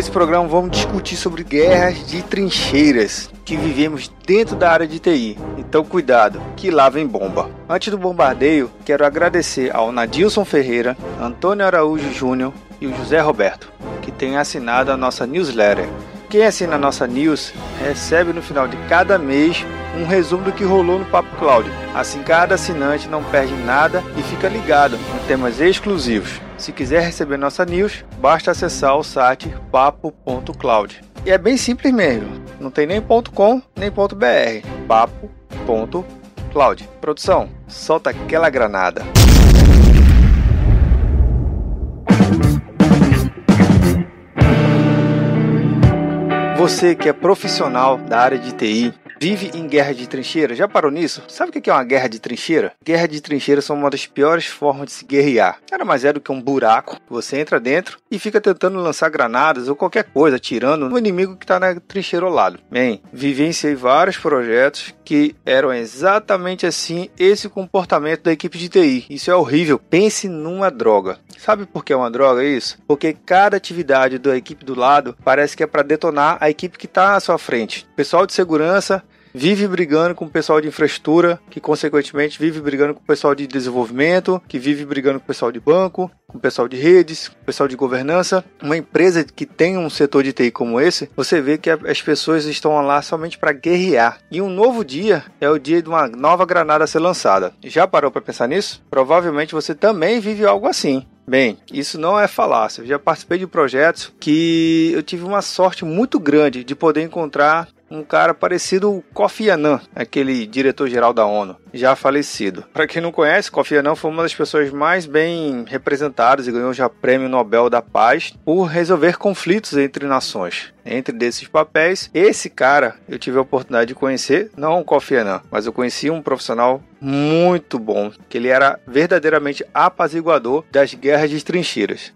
Nesse programa vamos discutir sobre guerras de trincheiras que vivemos dentro da área de TI. Então cuidado, que lá vem bomba. Antes do bombardeio, quero agradecer ao Nadilson Ferreira, Antônio Araújo Júnior e o José Roberto, que têm assinado a nossa newsletter. Quem assina a nossa news recebe no final de cada mês um resumo do que rolou no Papo Cloud. Assim, cada assinante não perde nada e fica ligado em temas exclusivos. Se quiser receber nossa news, basta acessar o site papo.cloud. E é bem simples mesmo, não tem nem .com nem .br, papo.cloud. Produção, solta aquela granada. Você que é profissional da área de TI, vive em guerra de trincheira. Já parou nisso? Sabe o que é uma guerra de trincheira? Guerra de trincheira são uma das piores formas de se guerrear. Nada mais é do que um buraco. Você entra dentro e fica tentando lançar granadas ou qualquer coisa, atirando no inimigo que está na trincheira ao lado. Bem, vivenciei vários projetos que eram exatamente assim esse comportamento da equipe de TI. Isso é horrível. Pense numa droga. Sabe por que é uma droga isso? Porque cada atividade da equipe do lado parece que é para detonar a equipe que está à sua frente. pessoal de segurança vive brigando com o pessoal de infraestrutura, que consequentemente vive brigando com o pessoal de desenvolvimento, que vive brigando com o pessoal de banco, com o pessoal de redes, com o pessoal de governança. Uma empresa que tem um setor de TI como esse, você vê que as pessoas estão lá somente para guerrear. E um novo dia é o dia de uma nova granada ser lançada. Já parou para pensar nisso? Provavelmente você também vive algo assim. Bem, isso não é falácia. Eu já participei de projetos que eu tive uma sorte muito grande de poder encontrar um cara parecido ao Kofi Annan, aquele diretor-geral da ONU, já falecido. Para quem não conhece, Kofi Annan foi uma das pessoas mais bem representadas e ganhou já prêmio Nobel da Paz por resolver conflitos entre nações. Entre desses papéis, esse cara eu tive a oportunidade de conhecer, não o Kofi Annan, mas eu conheci um profissional muito bom, que ele era verdadeiramente apaziguador das guerras de trincheiras.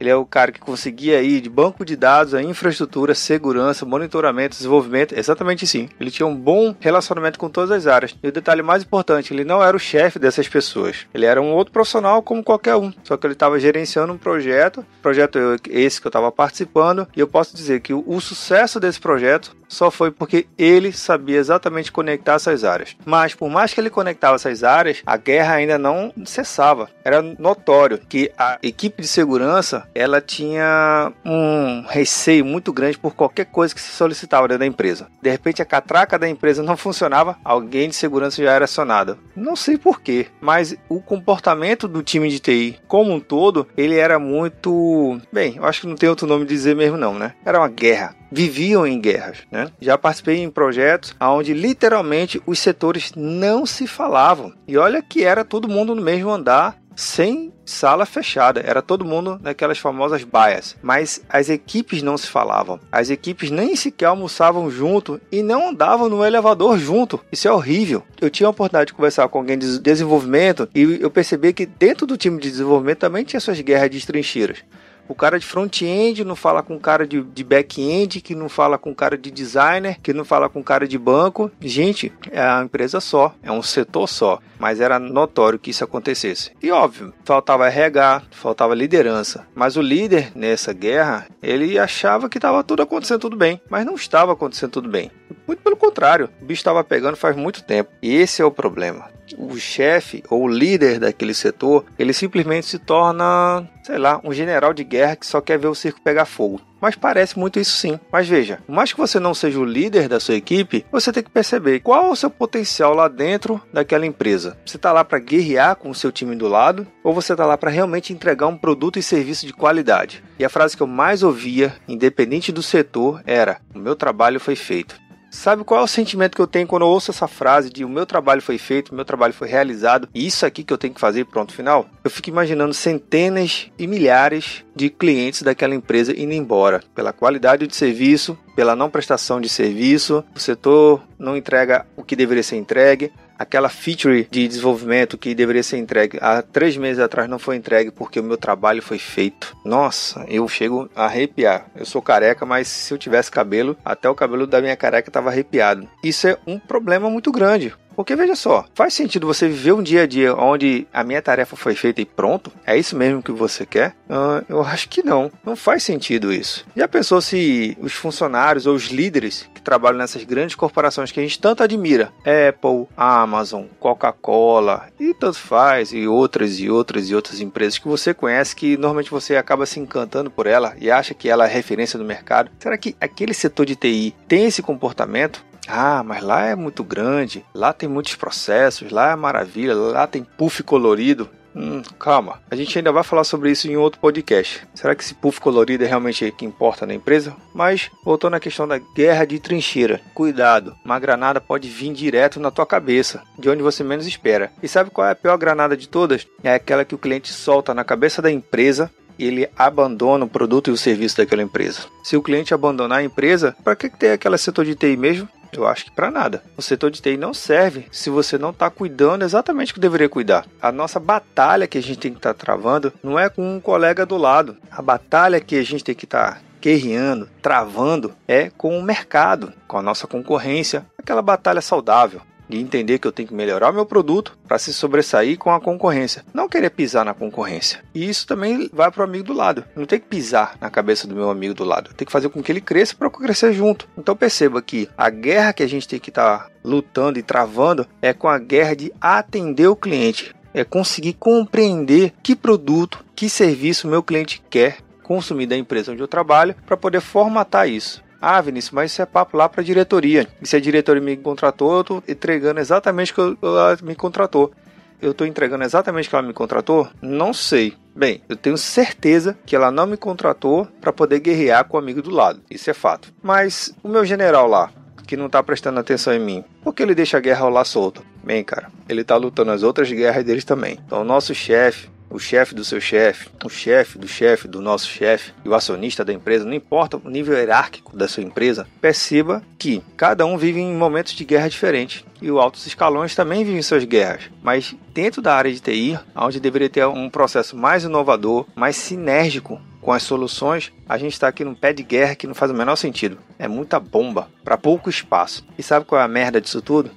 Ele é o cara que conseguia ir de banco de dados a infraestrutura, segurança, monitoramento, desenvolvimento, exatamente sim. Ele tinha um bom relacionamento com todas as áreas. E o detalhe mais importante, ele não era o chefe dessas pessoas. Ele era um outro profissional como qualquer um. Só que ele estava gerenciando um projeto, projeto esse que eu estava participando, e eu posso dizer que o, o sucesso desse projeto só foi porque ele sabia exatamente conectar essas áreas. Mas por mais que ele conectava essas áreas, a guerra ainda não cessava. Era notório que a equipe de segurança ela tinha um receio muito grande por qualquer coisa que se solicitava dentro da empresa. De repente a catraca da empresa não funcionava, alguém de segurança já era acionado. Não sei porquê, mas o comportamento do time de TI como um todo, ele era muito, bem, eu acho que não tem outro nome de dizer mesmo não, né? Era uma guerra viviam em guerras. Né? Já participei em projetos onde literalmente os setores não se falavam. E olha que era todo mundo no mesmo andar, sem sala fechada, era todo mundo naquelas famosas baias, mas as equipes não se falavam, as equipes nem sequer almoçavam junto e não andavam no elevador junto. Isso é horrível. Eu tinha a oportunidade de conversar com alguém de desenvolvimento e eu percebi que dentro do time de desenvolvimento também tinha suas guerras de trincheiras. O cara de front-end não fala com o cara de, de back-end, que não fala com o cara de designer, que não fala com o cara de banco. Gente, é uma empresa só, é um setor só. Mas era notório que isso acontecesse. E óbvio, faltava RH, faltava liderança. Mas o líder nessa guerra, ele achava que estava tudo acontecendo tudo bem, mas não estava acontecendo tudo bem. Muito pelo contrário, o bicho estava pegando faz muito tempo. E esse é o problema o chefe ou o líder daquele setor, ele simplesmente se torna, sei lá, um general de guerra que só quer ver o circo pegar fogo. Mas parece muito isso sim. Mas veja, por mais que você não seja o líder da sua equipe, você tem que perceber qual é o seu potencial lá dentro daquela empresa. Você está lá para guerrear com o seu time do lado ou você está lá para realmente entregar um produto e serviço de qualidade? E a frase que eu mais ouvia, independente do setor, era: O meu trabalho foi feito. Sabe qual é o sentimento que eu tenho quando eu ouço essa frase de o meu trabalho foi feito, o meu trabalho foi realizado, e isso aqui que eu tenho que fazer pronto final? Eu fico imaginando centenas e milhares de clientes daquela empresa indo embora pela qualidade de serviço, pela não prestação de serviço, o setor não entrega o que deveria ser entregue, aquela feature de desenvolvimento que deveria ser entregue há três meses atrás não foi entregue porque o meu trabalho foi feito. Nossa, eu chego a arrepiar. Eu sou careca, mas se eu tivesse cabelo, até o cabelo da minha careca estava arrepiado. Isso é um problema muito grande. Porque veja só, faz sentido você viver um dia a dia onde a minha tarefa foi feita e pronto? É isso mesmo que você quer? Uh, eu acho que não. Não faz sentido isso. Já pensou se os funcionários ou os líderes que trabalham nessas grandes corporações que a gente tanto admira, Apple, Amazon, Coca-Cola e tanto faz, e outras e outras e outras empresas que você conhece que normalmente você acaba se encantando por ela e acha que ela é referência no mercado. Será que aquele setor de TI tem esse comportamento? Ah, mas lá é muito grande, lá tem muitos processos, lá é maravilha, lá tem puff colorido. Hum, calma, a gente ainda vai falar sobre isso em outro podcast. Será que esse puff colorido é realmente o que importa na empresa? Mas, voltando à questão da guerra de trincheira, cuidado, uma granada pode vir direto na tua cabeça, de onde você menos espera. E sabe qual é a pior granada de todas? É aquela que o cliente solta na cabeça da empresa ele abandona o produto e o serviço daquela empresa. Se o cliente abandonar a empresa, para que ter aquela setor de TI mesmo? Eu acho que para nada. O setor de TI não serve se você não está cuidando exatamente o que deveria cuidar. A nossa batalha que a gente tem que estar tá travando não é com um colega do lado. A batalha que a gente tem que estar tá guerreando, travando, é com o mercado, com a nossa concorrência, aquela batalha saudável de entender que eu tenho que melhorar o meu produto para se sobressair com a concorrência. Não querer pisar na concorrência. E isso também vai para o amigo do lado. Não tem que pisar na cabeça do meu amigo do lado. Tem que fazer com que ele cresça para eu crescer junto. Então perceba que a guerra que a gente tem que estar tá lutando e travando é com a guerra de atender o cliente. É conseguir compreender que produto, que serviço meu cliente quer consumir da empresa onde eu trabalho para poder formatar isso. Ah, Vinícius, mas isso é papo lá para a diretoria. E se a diretoria me contratou, eu estou entregando exatamente o que ela me contratou. Eu estou entregando exatamente o que ela me contratou? Não sei. Bem, eu tenho certeza que ela não me contratou para poder guerrear com o amigo do lado. Isso é fato. Mas o meu general lá, que não está prestando atenção em mim, por que ele deixa a guerra rolar solta? Bem, cara, ele está lutando as outras guerras deles também. Então, o nosso chefe, o chefe do seu chefe, o chefe do chefe do nosso chefe e o acionista da empresa, não importa o nível hierárquico da sua empresa, perceba que cada um vive em momentos de guerra diferentes e os altos escalões também vivem suas guerras, mas dentro da área de TI, onde deveria ter um processo mais inovador, mais sinérgico com as soluções, a gente está aqui num pé de guerra que não faz o menor sentido. É muita bomba para pouco espaço. E sabe qual é a merda disso tudo?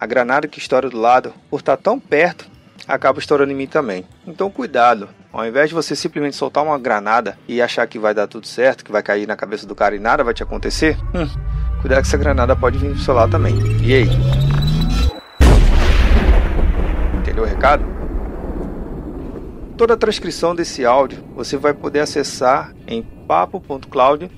A granada que estoura do lado, por estar tão perto, acaba estourando em mim também. Então cuidado, ao invés de você simplesmente soltar uma granada e achar que vai dar tudo certo, que vai cair na cabeça do cara e nada vai te acontecer, hum, cuidado que essa granada pode vir do seu lado também. E aí? Entendeu o recado? Toda a transcrição desse áudio você vai poder acessar em papo.cloud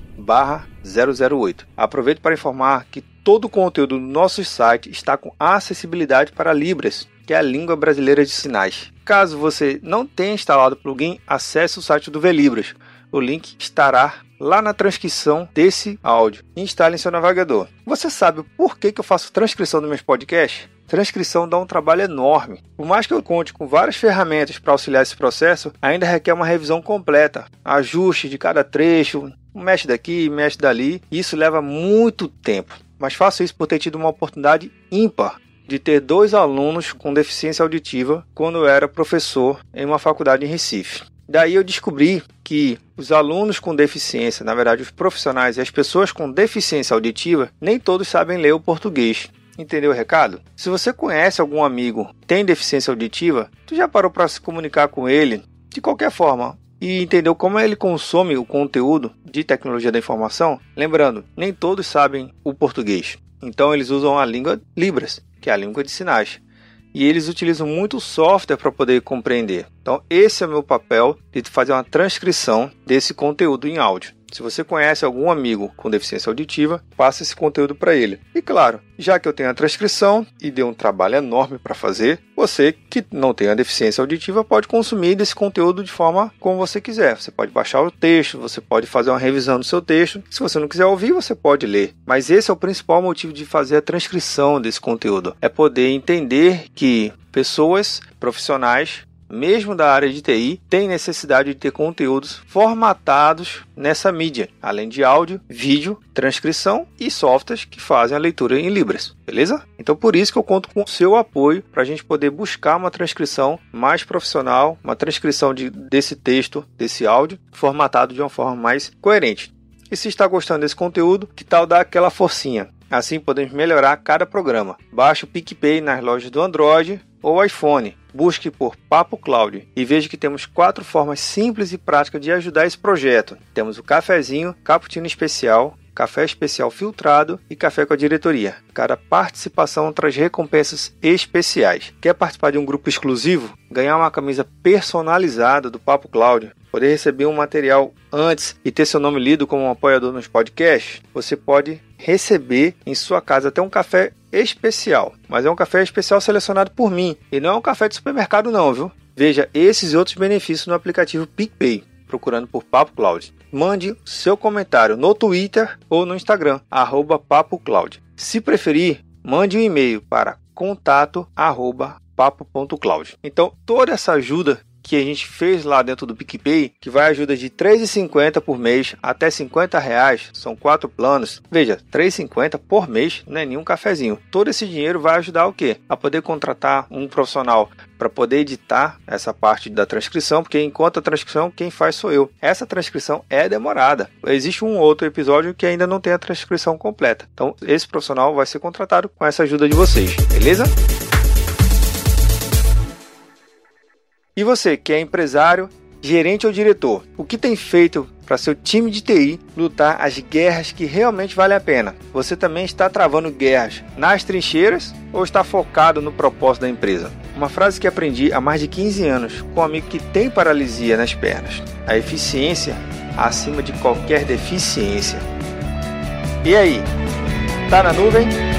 008. Aproveito para informar que todo o conteúdo do nosso site está com acessibilidade para Libras que é a língua brasileira de sinais. Caso você não tenha instalado o plugin, acesse o site do Velibras. O link estará lá na transcrição desse áudio. Instale em seu navegador. Você sabe por que, que eu faço transcrição dos meus podcasts? Transcrição dá um trabalho enorme. Por mais que eu conte com várias ferramentas para auxiliar esse processo, ainda requer uma revisão completa, ajuste de cada trecho, mexe daqui, mexe dali. Isso leva muito tempo. Mas faço isso por ter tido uma oportunidade ímpar de ter dois alunos com deficiência auditiva quando eu era professor em uma faculdade em Recife. Daí eu descobri que os alunos com deficiência, na verdade os profissionais e as pessoas com deficiência auditiva, nem todos sabem ler o português. Entendeu o recado? Se você conhece algum amigo tem deficiência auditiva, tu já parou para se comunicar com ele de qualquer forma e entendeu como ele consome o conteúdo de tecnologia da informação? Lembrando, nem todos sabem o português. Então eles usam a língua Libras que é a língua de sinais. E eles utilizam muito software para poder compreender. Então, esse é o meu papel de fazer uma transcrição desse conteúdo em áudio. Se você conhece algum amigo com deficiência auditiva, passe esse conteúdo para ele. E claro, já que eu tenho a transcrição e deu um trabalho enorme para fazer, você que não tem a deficiência auditiva pode consumir desse conteúdo de forma como você quiser. Você pode baixar o texto, você pode fazer uma revisão do seu texto. Se você não quiser ouvir, você pode ler. Mas esse é o principal motivo de fazer a transcrição desse conteúdo. É poder entender que pessoas profissionais mesmo da área de TI, tem necessidade de ter conteúdos formatados nessa mídia, além de áudio, vídeo, transcrição e softwares que fazem a leitura em Libras, beleza? Então por isso que eu conto com o seu apoio para a gente poder buscar uma transcrição mais profissional, uma transcrição de, desse texto, desse áudio, formatado de uma forma mais coerente. E se está gostando desse conteúdo, que tal dar aquela forcinha? Assim podemos melhorar cada programa. Baixe o PicPay nas lojas do Android ou iPhone. Busque por Papo Cloud e veja que temos quatro formas simples e práticas de ajudar esse projeto. Temos o cafezinho, cappuccino especial, café especial filtrado e café com a diretoria. Cada participação traz recompensas especiais. Quer participar de um grupo exclusivo? Ganhar uma camisa personalizada do Papo Cláudio? Poder receber um material antes e ter seu nome lido como um apoiador nos podcasts? Você pode receber em sua casa até um café especial, mas é um café especial selecionado por mim e não é um café de supermercado não, viu? Veja esses e outros benefícios no aplicativo PicPay, procurando por Papo Cloud mande seu comentário no Twitter ou no Instagram, arroba PapoCloud. Se preferir, mande um e-mail para contato papo.cloud. Então, toda essa ajuda que a gente fez lá dentro do PicPay, que vai ajuda de R$ 3,50 por mês até 50 reais, são quatro planos. Veja, R$ 3,50 por mês não é nenhum cafezinho. Todo esse dinheiro vai ajudar o quê? A poder contratar um profissional para poder editar essa parte da transcrição, porque enquanto a transcrição quem faz sou eu. Essa transcrição é demorada. Existe um outro episódio que ainda não tem a transcrição completa. Então, esse profissional vai ser contratado com essa ajuda de vocês, beleza? E você, que é empresário, gerente ou diretor, o que tem feito para seu time de TI lutar as guerras que realmente valem a pena? Você também está travando guerras nas trincheiras ou está focado no propósito da empresa? Uma frase que aprendi há mais de 15 anos com um amigo que tem paralisia nas pernas: a eficiência acima de qualquer deficiência. E aí? Tá na nuvem?